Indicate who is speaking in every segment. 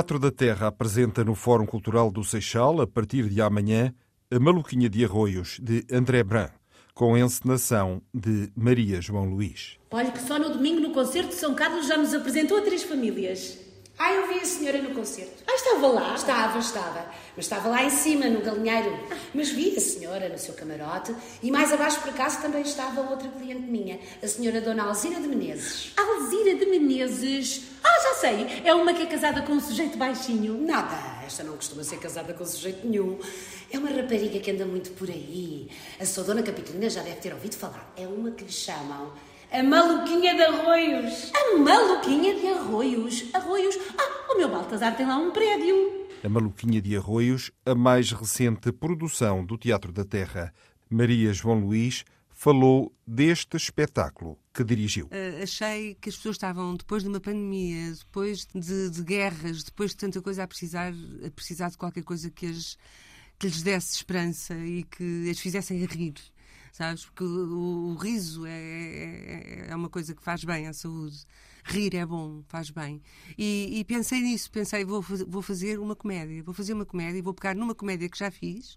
Speaker 1: Teatro da Terra apresenta no Fórum Cultural do Seixal, a partir de amanhã, A Maluquinha de Arroios, de André Bran, com encenação de Maria João Luís.
Speaker 2: Olha que só no domingo no concerto de São Carlos já nos apresentou a três famílias.
Speaker 3: Ah, eu vi a senhora no concerto.
Speaker 2: Ah, estava lá?
Speaker 3: Estava, estava. Mas estava lá em cima, no galinheiro. Mas vi a senhora no seu camarote e mais abaixo, por acaso, também estava outra cliente minha, a senhora Dona Alzira de Menezes.
Speaker 2: Alzira de Menezes. Ah, já sei. É uma que é casada com um sujeito baixinho.
Speaker 3: Nada, esta não costuma ser casada com sujeito nenhum. É uma rapariga que anda muito por aí. A sua Dona Capitolina já deve ter ouvido falar. É uma que lhe chamam a maluquinha de arroios.
Speaker 2: A maluquinha de arroios. Arroios? Ah, o meu Baltazar tem lá um prédio.
Speaker 1: A Maluquinha de Arroios, a mais recente produção do Teatro da Terra. Maria João Luís falou deste espetáculo que dirigiu.
Speaker 4: Uh, achei que as pessoas estavam, depois de uma pandemia, depois de, de, guerras, depois de tanta coisa, a precisar, a precisar de qualquer coisa que, as, que lhes desse esperança e que as fizessem rir sabes? Porque o, o riso é, é, é, uma coisa que faz bem à saúde. Rir é bom, faz bem. E, e pensei nisso, pensei, vou, vou fazer uma comédia, vou fazer uma comédia, vou pegar numa comédia que já fiz,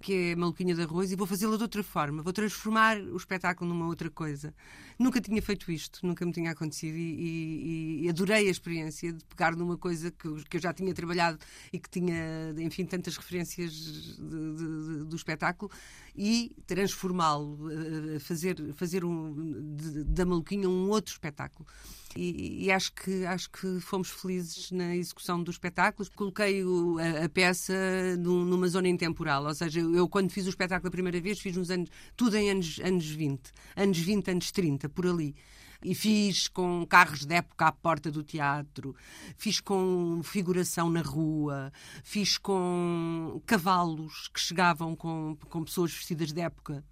Speaker 4: que é Maluquinha de Arroz, e vou fazê-la de outra forma. Vou transformar o espetáculo numa outra coisa. Nunca tinha feito isto, nunca me tinha acontecido, e, e, e adorei a experiência de pegar numa coisa que, que, eu já tinha trabalhado e que tinha, enfim, tantas referências de, de, de, do espetáculo, e transformá-lo, eh, fazer, fazer um, da Maluquinha um outro espetáculo. E, e, acho, que, acho que fomos felizes na execução dos espetáculos. Coloquei o, a, a, peça num, numa zona intemporal, ou seja, eu quando fiz o espetáculo a primeira vez fiz nos anos, tudo em anos, anos 20, anos 20, anos 30, por ali e fiz com carros de época à porta do teatro, fiz com figuração na rua, fiz com cavalos que chegavam com, com pessoas vestidas de época,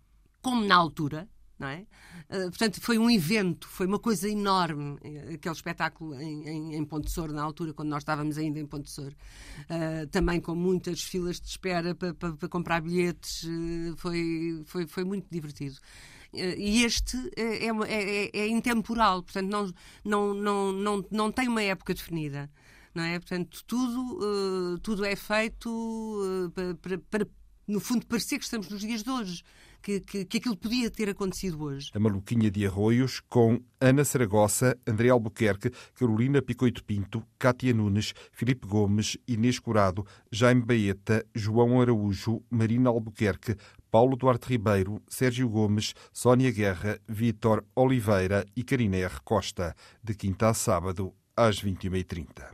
Speaker 4: como na altura, não é? Uh, portanto, foi um evento, foi uma coisa enorme, eh, aquele espetáculo em, em, em Ponte Sor, na altura, quando nós estávamos ainda em Ponte Sor. Uh, também com muitas filas de espera para, para, para comprar bilhetes, uh, foi, foi, foi muito divertido. E este é, é, é, é, intemporal, portanto, não, não, não, não, não tem uma época definida. Não é? Portanto, tudo, tudo é feito para, para, no fundo, parecer que estamos nos dias de hoje que, que, que aquilo podia ter acontecido hoje.
Speaker 1: A Maluquinha de Arroios, com Ana Saragossa, André Albuquerque, Carolina Picoito Pinto, Cátia Nunes, Filipe Gomes, Inês Curado, Jaime Baeta, João Araújo, Marina Albuquerque, Paulo Duarte Ribeiro, Sérgio Gomes, Sónia Guerra, Vítor Oliveira e Karina R. Costa, de quinta a sábado, às 21h30.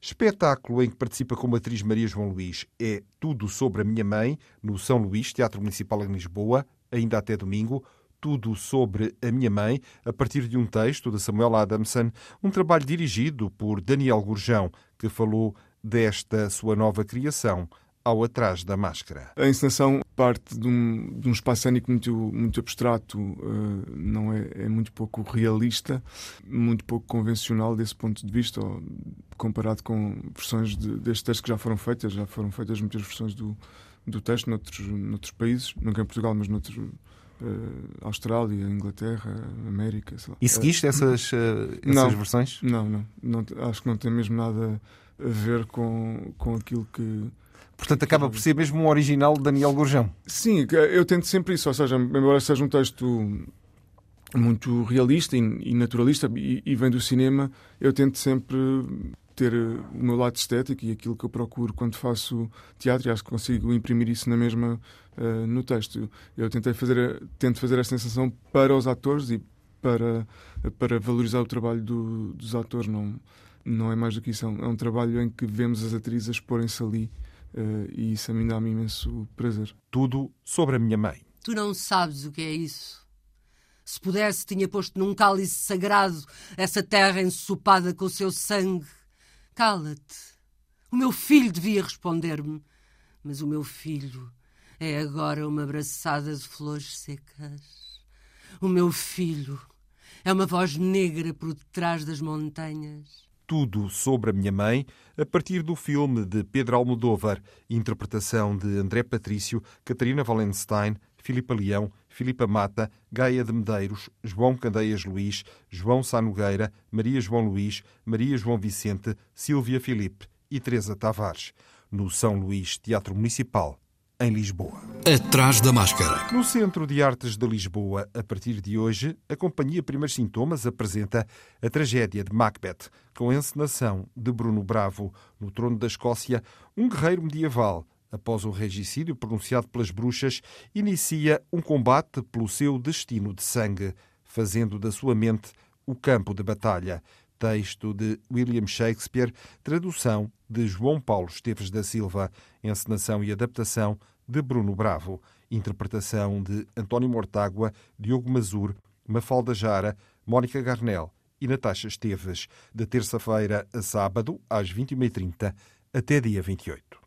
Speaker 1: Espetáculo em que participa como atriz Maria João Luís é Tudo sobre a Minha Mãe, no São Luís, Teatro Municipal em Lisboa, ainda até domingo. Tudo sobre a Minha Mãe, a partir de um texto de Samuel Adamson, um trabalho dirigido por Daniel Gurjão, que falou desta sua nova criação, ao Atrás da Máscara.
Speaker 5: A encenação parte de um, de um espaço cênico muito, muito abstrato, uh, não é, é, muito pouco realista, muito pouco convencional desse ponto de vista, ou, comparado com versões de, deste texto que já foram feitas. Já foram feitas muitas versões do, do texto noutros, noutros países, nunca em Portugal, mas noutros. Uh, Austrália, Inglaterra, América.
Speaker 1: E seguiste essas, uh, essas
Speaker 5: não,
Speaker 1: versões?
Speaker 5: Não, não, não. Acho que não tem mesmo nada a ver com, com aquilo que
Speaker 1: Portanto, acaba por ser mesmo um original de Daniel Gorjão.
Speaker 5: Sim, eu tento sempre isso. Ou seja, embora seja um texto muito realista e naturalista e, vem do cinema, eu tento sempre ter o meu lado estético e aquilo que eu procuro quando faço teatro e acho que consigo imprimir isso na mesma uh, no texto. Eu tentei fazer, tento fazer esta sensação para os atores e para, para valorizar o trabalho do, dos atores. Não, não é mais do que isso. É um, é um trabalho em que vemos as atrizes porem-se ali e isso a mim dá-me imenso prazer.
Speaker 1: Tudo sobre a minha mãe.
Speaker 4: Tu não sabes o que é isso. Se pudesse, tinha posto num cálice sagrado essa terra ensopada com o seu sangue. Cala-te. O meu filho devia responder-me. Mas o meu filho é agora uma abraçada de flores secas. O meu filho é uma voz negra por detrás das montanhas.
Speaker 1: Tudo sobre a minha mãe, a partir do filme de Pedro Almodóvar, interpretação de André Patrício, Catarina Wallenstein, Filipa Leão, Filipa Mata, Gaia de Medeiros, João Candeias Luís, João Sá Nogueira, Maria João Luís, Maria João Vicente, Silvia Filipe e Teresa Tavares, no São Luís Teatro Municipal, em Lisboa.
Speaker 6: Atrás da máscara.
Speaker 1: No Centro de Artes de Lisboa, a partir de hoje, a Companhia Primeiros Sintomas apresenta a tragédia de Macbeth, com a encenação de Bruno Bravo, no trono da Escócia, um guerreiro medieval após o regicídio pronunciado pelas bruxas, inicia um combate pelo seu destino de sangue, fazendo da sua mente o campo de batalha. Texto de William Shakespeare, tradução de João Paulo Esteves da Silva, encenação e adaptação de Bruno Bravo, interpretação de António Mortágua, Diogo Mazur, Mafalda Jara, Mónica Garnel e Natasha Esteves, de terça-feira a sábado, às 21h30, até dia 28.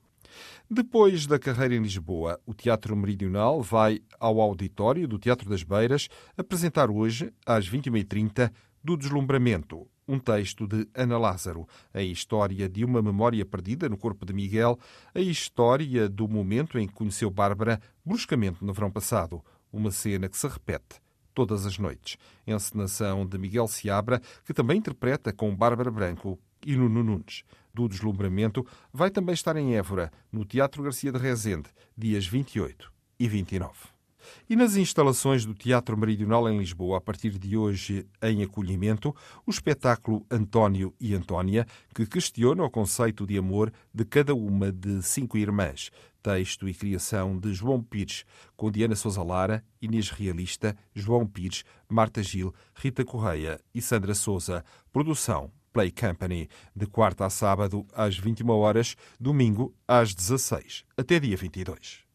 Speaker 1: Depois da carreira em Lisboa, o Teatro Meridional vai ao auditório do Teatro das Beiras apresentar hoje, às 21h30, do Deslumbramento, um texto de Ana Lázaro, a história de uma memória perdida no corpo de Miguel, a história do momento em que conheceu Bárbara bruscamente no verão passado, uma cena que se repete todas as noites. Encenação de Miguel Seabra, que também interpreta com Bárbara Branco e Nuno Nunes do deslumbramento vai também estar em Évora, no Teatro Garcia de Rezende, dias 28 e 29. E nas instalações do Teatro Meridional em Lisboa, a partir de hoje em acolhimento, o espetáculo António e Antônia, que questiona o conceito de amor de cada uma de cinco irmãs. Texto e criação de João Pires, com Diana Sousa Lara, Inês Realista, João Pires, Marta Gil, Rita Correia e Sandra Souza. Produção Play Company, de quarta a sábado às 21 horas, domingo às 16, até dia 22.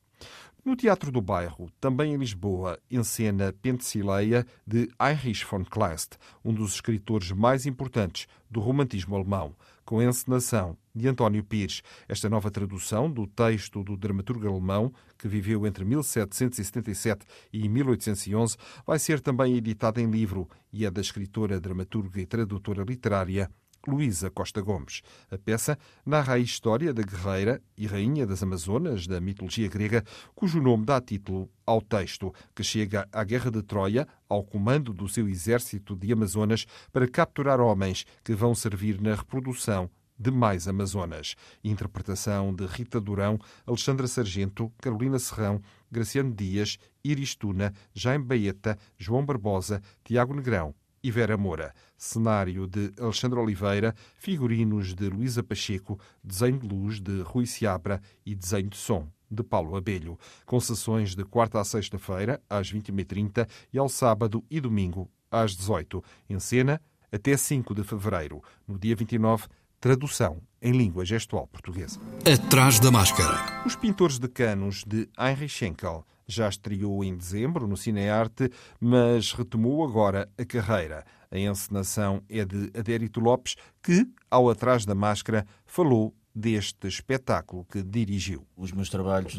Speaker 1: No Teatro do Bairro, também em Lisboa, encena Pentsileia de Heinrich von Kleist, um dos escritores mais importantes do romantismo alemão, com a encenação de António Pires. Esta nova tradução do texto do dramaturgo alemão, que viveu entre 1777 e 1811, vai ser também editada em livro e é da escritora, dramaturga e tradutora literária Luísa Costa Gomes. A peça narra a história da guerreira e rainha das Amazonas da mitologia grega, cujo nome dá título ao texto, que chega à Guerra de Troia ao comando do seu exército de Amazonas para capturar homens que vão servir na reprodução de mais Amazonas. Interpretação de Rita Durão, Alexandra Sargento, Carolina Serrão, Graciano Dias, Iris Tuna, Jaime Baeta, João Barbosa, Tiago Negrão e Vera Moura. Cenário de Alexandre Oliveira, figurinos de Luísa Pacheco, desenho de luz de Rui Seabra e desenho de som de Paulo Abelho. Com sessões de quarta a sexta-feira, às 21h30 e ao sábado e domingo, às 18 Em cena, até 5 de fevereiro. No dia 29, tradução em língua gestual portuguesa.
Speaker 6: Atrás da máscara.
Speaker 1: Os Pintores de Canos, de Heinrich Schenkel, já estreou em dezembro no Cinearte, mas retomou agora a carreira. A encenação é de Adérito Lopes, que, ao Atrás da Máscara, falou deste espetáculo que dirigiu.
Speaker 7: Os meus trabalhos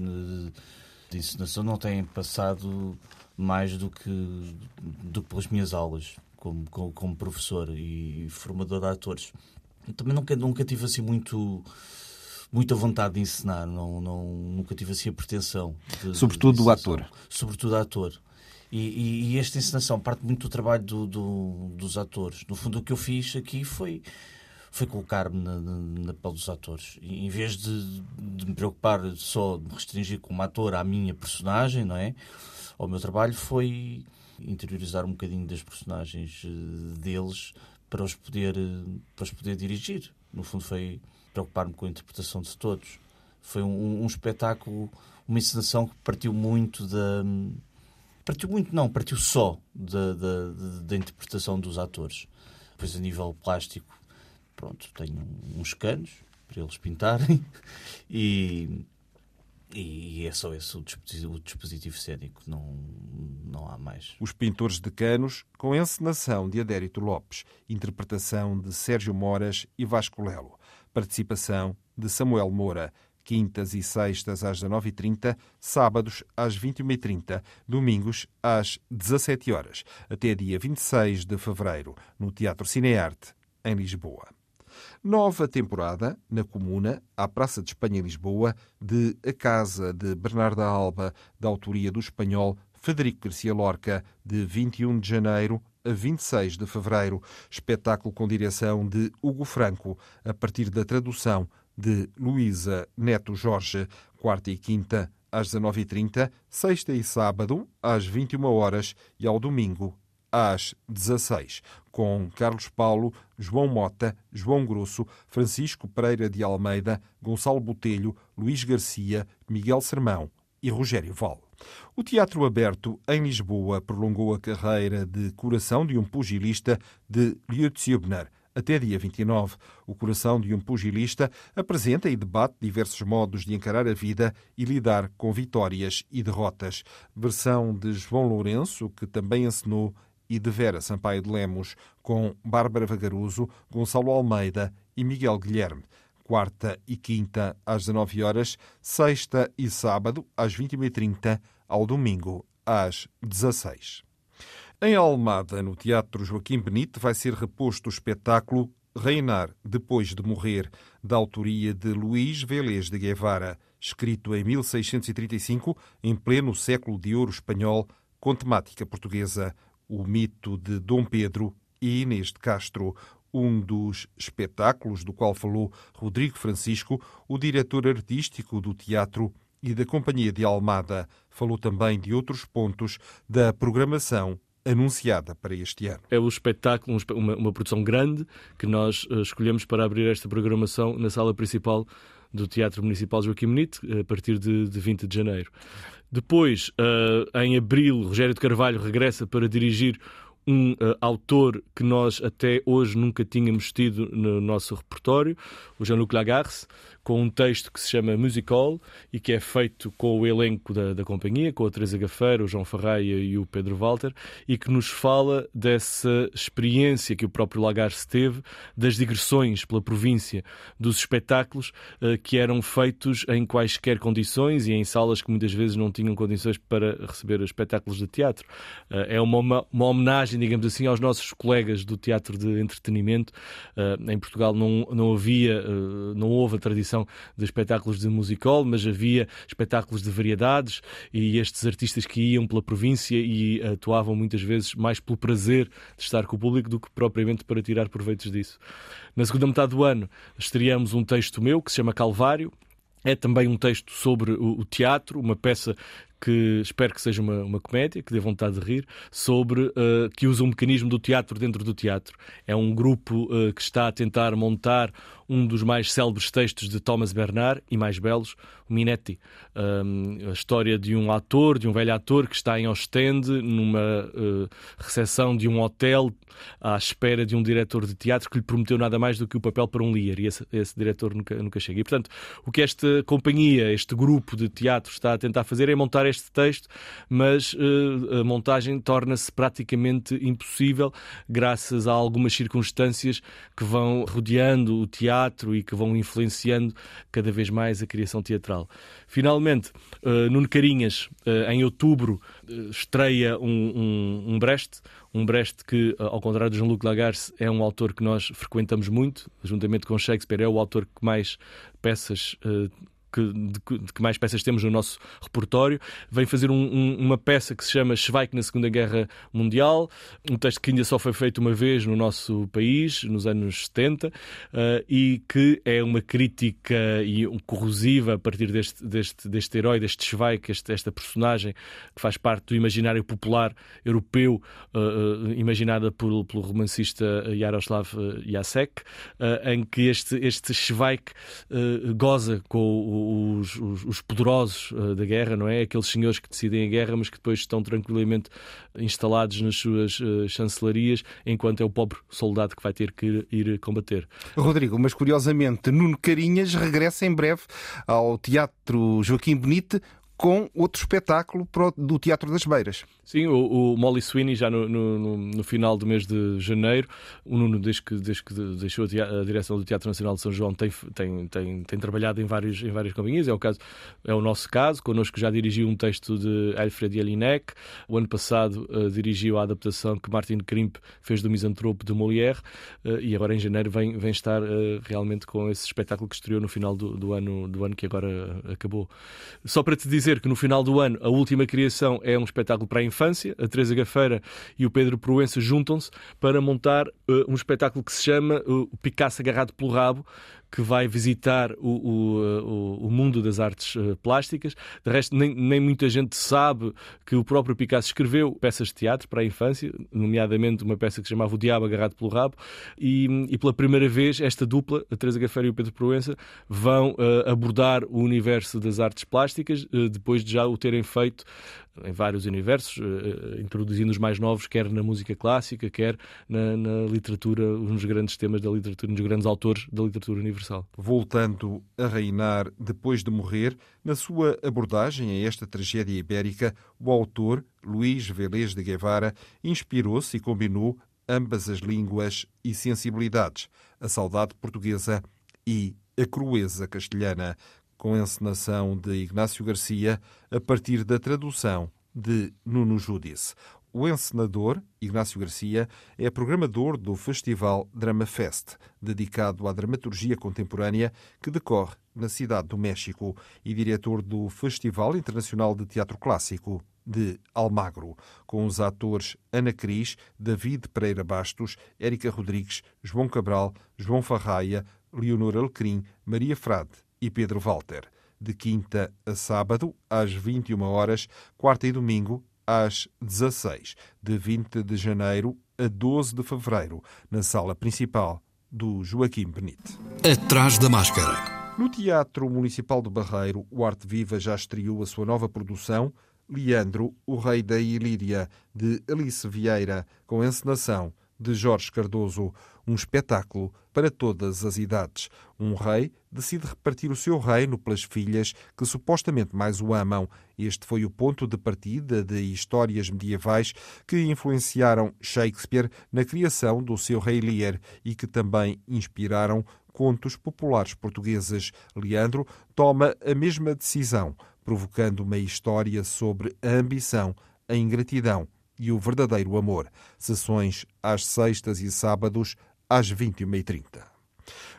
Speaker 7: de, encenação não têm passado mais do que, do que pelas minhas aulas como, como, como professor e formador de atores também nunca, nunca tive assim muito muita vontade de ensinar, não, não, nunca tive assim a pretensão.
Speaker 1: De, Sobretudo do ator.
Speaker 7: Sobretudo ator. E, e, e, esta encenação parte muito do trabalho do, do, dos atores. No fundo, o que eu fiz aqui foi, foi colocar-me na, na, na pele dos atores. E, em vez de, de, me preocupar só, de me restringir como ator à minha personagem, não é? O meu trabalho foi interiorizar um bocadinho das personagens eh, deles para os poder, para os poder dirigir. No fundo, foi preocupar-me com a interpretação de todos. Foi um, um espetáculo, uma encenação que partiu muito da. Partiu muito, não, partiu só da, da, da interpretação dos atores. Depois, a nível plástico, pronto, tenho uns canos para eles pintarem e, E, é só esse o dispositivo, o dispositivo cénico, não, não há mais.
Speaker 1: Os Pintores de Canos, com encenação de Adérito Lopes, interpretação de Sérgio Moras e Vasco Lelo, participação de Samuel Moura, quintas e sextas às 19h30, sábados às 21h30, domingos às 17 horas, até dia 26 de fevereiro, no Teatro Cinearte, em Lisboa. Nova temporada na Comuna, à Praça de Espanha Lisboa, de A Casa de Bernarda Alba, da autoria do espanhol Federico Garcia Lorca, de 21 de janeiro a 26 de fevereiro. Espetáculo com direção de Hugo Franco, a partir da tradução de Luísa Neto Jorge, quarta e quinta às 19h30, sexta e sábado às 21 horas e ao domingo às 16, com Carlos Paulo, João Mota, João Grosso, Francisco Pereira de Almeida, Gonçalo Botelho, Luís Garcia, Miguel Sermão e Rogério Val. O Teatro Aberto, em Lisboa, prolongou a carreira de coração de um pugilista de Lutz Hübner, até dia 29. O coração de um pugilista apresenta e debate diversos modos de encarar a vida e lidar com vitórias e derrotas. Versão de João Lourenço, que também encenou e de Vera Sampaio de Lemos, com Bárbara Vagaruso, Gonçalo Almeida e Miguel Guilherme. Quarta e quinta às 19 horas, sexta e sábado às 21h30, ao domingo às 16 Em Almada, no Teatro Joaquim Benite, vai ser reposto o espetáculo Reinar depois de morrer, da autoria de Luís Vélez de Guevara, escrito em 1635, em pleno século de ouro espanhol, com temática portuguesa o mito de Dom Pedro e Inês de Castro, um dos espetáculos do qual falou Rodrigo Francisco, o diretor artístico do teatro e da Companhia de Almada. Falou também de outros pontos da programação anunciada para este ano.
Speaker 8: É o espetáculo, uma, uma produção grande que nós uh, escolhemos para abrir esta programação na sala principal do Teatro Municipal Joaquim Benite, a partir de, de 20 de janeiro. Depois, uh, em abril, Rogério de Carvalho regressa para dirigir um uh, autor que nós até hoje nunca tínhamos tido no nosso repertório, o Jean-Luc Lagarce, com um texto que se chama Musical e que é feito com o elenco da, da companhia, com a Teresa Gafeira, o João Ferreira e o Pedro Walter, e que nos fala dessa experiência que o próprio Lagarce teve, das digressões pela província, dos espetáculos uh, que eram feitos em quaisquer condições e em salas que muitas vezes não tinham condições para receber espetáculos de teatro. Uh, é uma, uma homenagem, digamos assim, aos nossos colegas do teatro de entretenimento. Uh, em Portugal não, não havia, não houve a tradição de espetáculos de musical, mas havia espetáculos de variedades e estes artistas que iam pela província e atuavam muitas vezes mais pelo prazer de estar com o público do que propriamente para tirar proveitos disso. Na segunda metade do ano estreamos um texto meu que se chama Calvário, é também um texto sobre o, teatro, uma peça que espero que seja uma, uma comédia, que dê vontade de rir, sobre uh, que usa um mecanismo do teatro dentro do teatro. É um grupo uh, que está a tentar montar um dos mais célebres textos de Thomas Bernard e mais belos, o Minetti. A história de um ator, de um velho ator que está em Ostende, numa uh, recepção de um hotel, à espera de um diretor de teatro que lhe prometeu nada mais do que o papel para um Lear, e esse, esse diretor nunca, nunca chega. E, portanto, o que esta companhia, este grupo de teatro está a tentar fazer é montar este texto, mas uh, a montagem torna-se praticamente impossível graças a algumas circunstâncias que vão rodeando o teatro e que vão influenciando cada vez mais a criação teatral. Finalmente, uh, Nuno Carinhas, uh, em outubro, uh, estreia um, um, um Brecht, um Brecht que, ao contrário de Jean-Luc Lagarce, é um autor que nós frequentamos muito, juntamente com Shakespeare, é o autor que mais peças que, de, de, que mais peças temos no nosso repertório. Vem fazer um, um, uma peça que se chama Schweik na Segunda Guerra Mundial, um texto que ainda só foi feito uma vez no nosso país, nos anos 70, uh, eh, e que é uma crítica e um corrosiva a partir deste, deste, deste herói, deste Schweik, este, esta personagem que faz parte do imaginário popular europeu, uh, uh, imaginada por, pelo romancista Jaroslav Jacek, em que este, este Schweik goza com o os, os, os poderosos uh, da guerra, não é? Aqueles senhores que decidem a guerra, mas que depois estão tranquilamente instalados nas suas uh, chancelarias, enquanto é o pobre soldado que vai ter que ir combater.
Speaker 1: Rodrigo, mas curiosamente, Nuno Carinhas regressa em breve ao Teatro Joaquim Benite com outro espetáculo do Teatro das Beiras.
Speaker 8: Sim, o, o Molly Sweeney já no, no, no, final do mês de janeiro, o Nuno, desde que, desde que deixou a, direção do Teatro Nacional de São João, tem, tem, tem, tem trabalhado em, vários, em várias companhias. É o, caso, é o nosso caso. Connosco já dirigiu um texto de Alfred Jelinek. O ano passado uh, dirigiu a adaptação que Martin Krimp fez do Misantropo de Molière. Uh, e agora em janeiro vem, vem estar uh, realmente com esse espetáculo que estreou no final do, do, ano, do ano que agora acabou. Só para te dizer que no final do ano a última criação é um espetáculo para a infância. A Teresa Gafeira e o Pedro Proença juntam-se para montar uh, um espetáculo que se chama uh, Picasso Agarrado pelo Rabo, que vai visitar o, o, o mundo das artes eh, plásticas. De resto, nem, nem, muita gente sabe que o próprio Picasso escreveu peças de teatro para a infância, nomeadamente uma peça que se chamava O Diabo Agarrado pelo Rabo, e, e pela primeira vez esta dupla, a Teresa Gafeira e o Pedro Proença, vão uh, abordar o universo das artes plásticas, uh, depois de já o terem feito em vários universos, introduzindo os mais novos, quer na música clássica, quer na, na literatura, uns grandes temas da literatura, uns grandes autores da literatura universal universal.
Speaker 1: Voltando a reinar depois de morrer, na sua abordagem a esta tragédia ibérica, o autor, Luís Velez de Guevara, inspirou-se e combinou ambas as línguas e sensibilidades, a saudade portuguesa e a crueza castelhana, com a encenação de Ignácio Garcia a partir da tradução de Nuno Judice. O encenador, Ignácio Garcia, é programador do Festival Drama Fest, dedicado à dramaturgia contemporânea que decorre na Cidade do México, e diretor do Festival Internacional de Teatro Clássico de Almagro, com os atores Ana Cris, David Pereira Bastos, Érica Rodrigues, João Cabral, João Farraia, Leonor Alecrim, Maria Frade e Pedro Walter. De quinta a sábado, às 21 horas, quarta e domingo, às 16, de 20 de janeiro a 12 de fevereiro, na sala principal do Joaquim Benite.
Speaker 6: Atrás da máscara.
Speaker 1: No Teatro Municipal de Barreiro, o Arte Viva já estreou a sua nova produção, Leandro, o Rei da Ilíria, de Alice Vieira, com encenação de Jorge Cardoso, um espetáculo para todas as idades. Um rei decide repartir o seu reino pelas filhas que supostamente mais o amam. Este foi o ponto de partida de histórias medievais que influenciaram Shakespeare na criação do seu Rei Lear e que também inspiraram contos populares portugueses. Leandro toma a mesma decisão, provocando uma história sobre a ambição, a ingratidão e o verdadeiro amor. Sessões às sextas e sábados, às 21h30.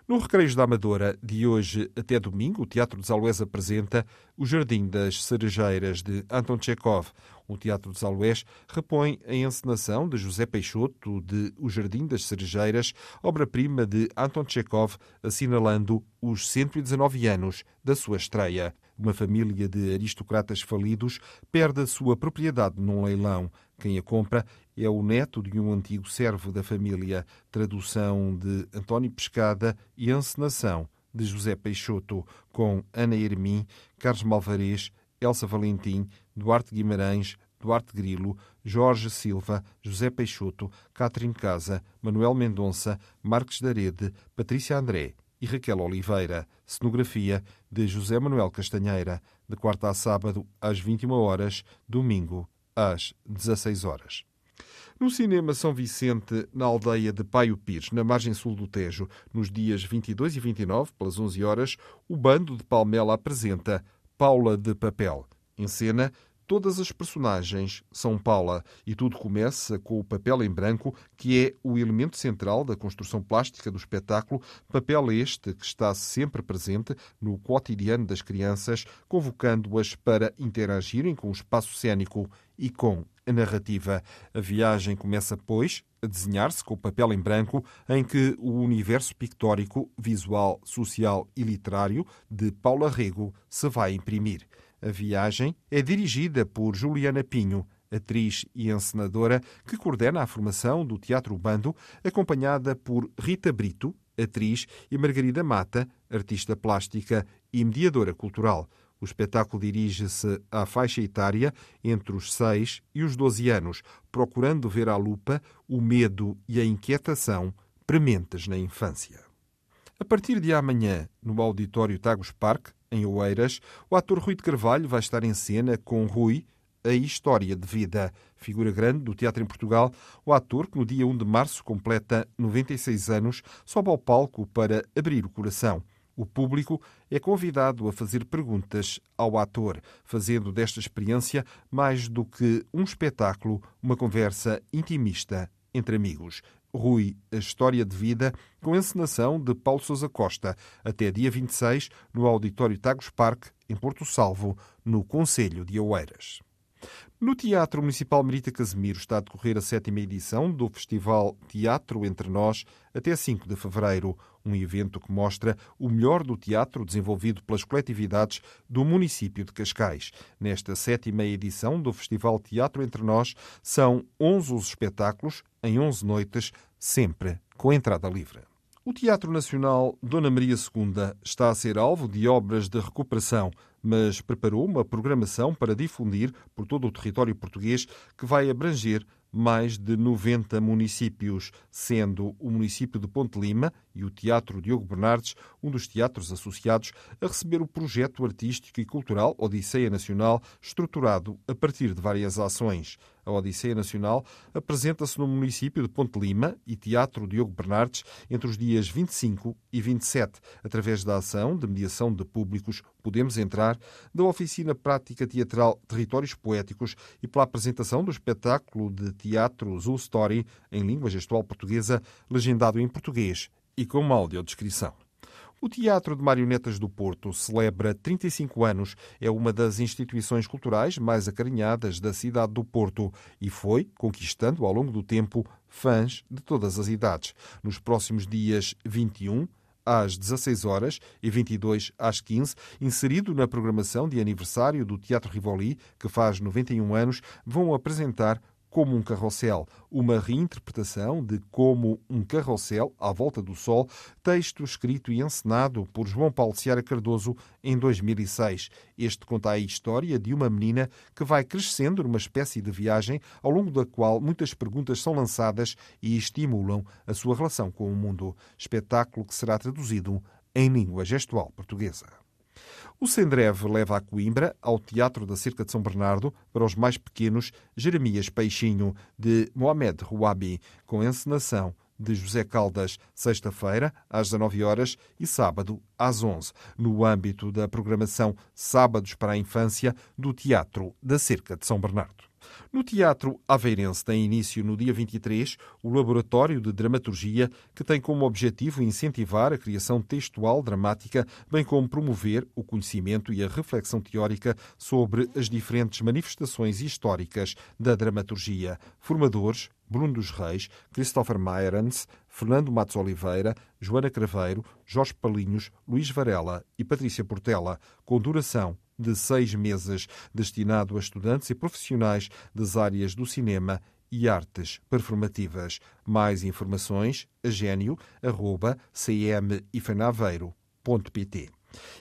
Speaker 1: No Recreios da Amadora, de hoje até domingo, o Teatro dos Aloés apresenta O Jardim das Cerejeiras, de Anton Chekhov. O Teatro dos Aloés repõe a encenação de José Peixoto de O Jardim das Cerejeiras, obra-prima de Anton Chekhov, assinalando os 119 anos da sua estreia. Uma família de aristocratas falidos perde a sua propriedade num leilão. Quem a compra é o neto de um antigo servo da família, tradução de António Pescada e encenação de José Peixoto, com Ana Hermim, Carlos Malvarez, Elsa Valentim, Duarte Guimarães, Duarte Grilo, Jorge Silva, José Peixoto, Catherine Casa, Manuel Mendonça, Marques da Rede, Patrícia André e Raquel Oliveira. Cenografia de José Manuel Castanheira, de quarta a sábado às 21 horas, domingo às 16 horas. No Cinema São Vicente, na aldeia de Paio Pires, na margem sul do Tejo, nos dias 22 e 29, pelas 11 horas, o Bando de Palmela apresenta Paula de Papel. Em cena, Todas as personagens são Paula e tudo começa com o papel em branco, que é o elemento central da construção plástica do espetáculo, papel este que está sempre presente no cotidiano das crianças, convocando-as para interagirem com o espaço cênico e com a narrativa. A viagem começa, pois, a desenhar-se com o papel em branco, em que o universo pictórico, visual, social e literário de Paula Rego se vai imprimir. A viagem é dirigida por Juliana Pinho, atriz e encenadora que coordena a formação do Teatro Bando, acompanhada por Rita Brito, atriz, e Margarida Mata, artista plástica e mediadora cultural. O espetáculo dirige-se à faixa etária entre os 6 e os 12 anos, procurando ver à lupa o medo e a inquietação prementes na infância. A partir de amanhã, no Auditório Tagus Park, em Oeiras, o ator Rui de Carvalho vai estar em cena com Rui, a história de vida. Figura grande do teatro em Portugal, o ator, que no dia 1 de março completa 96 anos, sobe ao palco para abrir o coração. O público é convidado a fazer perguntas ao ator, fazendo desta experiência mais do que um espetáculo, uma conversa intimista entre amigos. Rui, a história de vida, com encenação de Paulo Sousa Costa, até dia 26, no Auditório Tagus Park, em Porto Salvo, no Conselho de Oeiras. No Teatro Municipal Merita Casemiro está a decorrer a sétima edição do Festival Teatro Entre Nós até 5 de fevereiro, um evento que mostra o melhor do teatro desenvolvido pelas coletividades do município de Cascais. Nesta sétima edição do Festival Teatro Entre Nós, são 11 os espetáculos, em 11 noites, sempre com entrada livre. O Teatro Nacional Dona Maria II está a ser alvo de obras de recuperação, mas preparou uma programação para difundir por todo o território português que vai abranger mais de 90 municípios, sendo o município de Ponte Lima e o Teatro Diogo Bernardes um dos teatros associados a receber o projeto artístico e cultural Odisseia Nacional, estruturado a partir de várias ações. A Odisseia Nacional apresenta-se no município de Ponte Lima e Teatro Diogo Bernardes entre os dias 25 e 27, através da ação de mediação de públicos Podemos Entrar, da oficina prática teatral Territórios Poéticos e pela apresentação do espetáculo de teatro Zoo Story em língua gestual portuguesa, legendado em português e com uma audiodescrição. O Teatro de Marionetas do Porto celebra 35 anos, é uma das instituições culturais mais acarinhadas da cidade do Porto e foi conquistando ao longo do tempo fãs de todas as idades. Nos próximos dias 21, às 16 horas e 22 às 15, inserido na programação de aniversário do Teatro Rivoli, que faz 91 anos, vão apresentar como um Carrossel, uma reinterpretação de Como um Carrossel à Volta do Sol, texto escrito e encenado por João Paulo Seara Cardoso em 2006. Este conta a história de uma menina que vai crescendo numa espécie de viagem ao longo da qual muitas perguntas são lançadas e estimulam a sua relação com o mundo. Espetáculo que será traduzido em língua gestual portuguesa. O Sendreve leva a Coimbra, ao Teatro da Cerca de São Bernardo, para os mais pequenos, Jeremias Peixinho, de Mohamed Rouabi, com encenação de José Caldas, sexta-feira, às 19 horas e sábado, às 11, no âmbito da programação Sábados para a Infância do Teatro da Cerca de São Bernardo. No Teatro Aveirense tem início no dia 23 o Laboratório de Dramaturgia, que tem como objetivo incentivar a criação textual dramática, bem como promover o conhecimento e a reflexão teórica sobre as diferentes manifestações históricas da dramaturgia. Formadores Bruno dos Reis, Christopher Meyerans, Fernando Matos Oliveira, Joana Craveiro, Jorge Palinhos, Luís Varela e Patrícia Portela, com duração de seis meses, destinado a estudantes e profissionais das áreas do cinema e artes performativas. Mais informações a gênio.cmifanaveiro.pt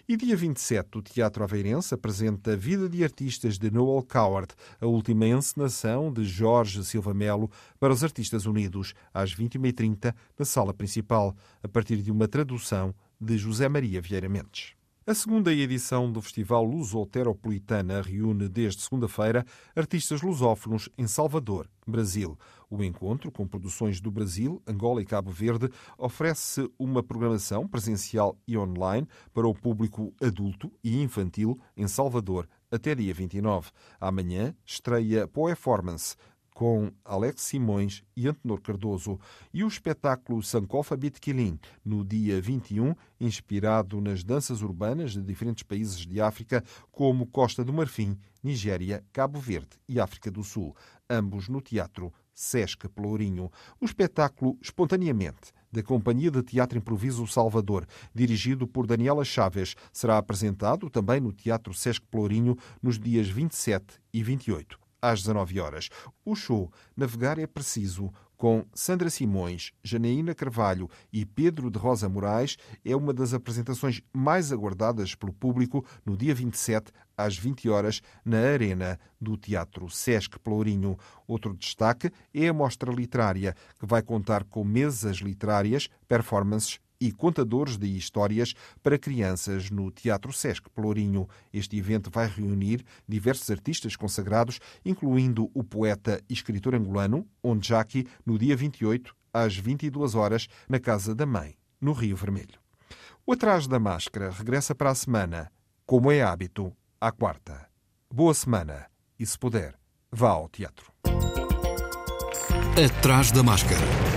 Speaker 1: e dia 27, o Teatro Aveirense apresenta Vida de Artistas de Noel Coward, a última encenação de Jorge Silva Melo para os Artistas Unidos, às 21h30, na sala principal, a partir de uma tradução de José Maria Vieira Mendes. A segunda edição do Festival Luso-Teropolitana reúne desde segunda-feira artistas lusófonos em Salvador, Brasil. O encontro, com produções do Brasil, Angola e Cabo Verde, oferece uma programação presencial e online para o público adulto e infantil em Salvador até dia 29. Amanhã estreia Poeformance, com Alex Simões e Antenor Cardoso, e o espetáculo Sankofa Bitkilin, no dia 21, inspirado nas danças urbanas de diferentes países de África, como Costa do Marfim, Nigéria, Cabo Verde e África do Sul, ambos no Teatro Sesc Pelourinho. O espetáculo Espontaneamente, da Companhia de Teatro Improviso Salvador, dirigido por Daniela Chaves, será apresentado também no Teatro Sesc Pelourinho nos dias 27 e 28. Às 19 horas. O show Navegar é Preciso com Sandra Simões, Janaína Carvalho e Pedro de Rosa Moraes, é uma das apresentações mais aguardadas pelo público no dia 27, às 20 horas, na Arena do Teatro Sesc Pelourinho. Outro destaque é a mostra literária, que vai contar com mesas literárias, performances e contadores de histórias para crianças no Teatro Sesc Pelourinho. Este evento vai reunir diversos artistas consagrados, incluindo o poeta e escritor angolano Ondjaki, no dia 28, às 22 horas, na Casa da Mãe, no Rio Vermelho. O Atrás da Máscara regressa para a semana, como é hábito, à quarta. Boa semana e, se puder, vá ao teatro.
Speaker 6: Atrás da Máscara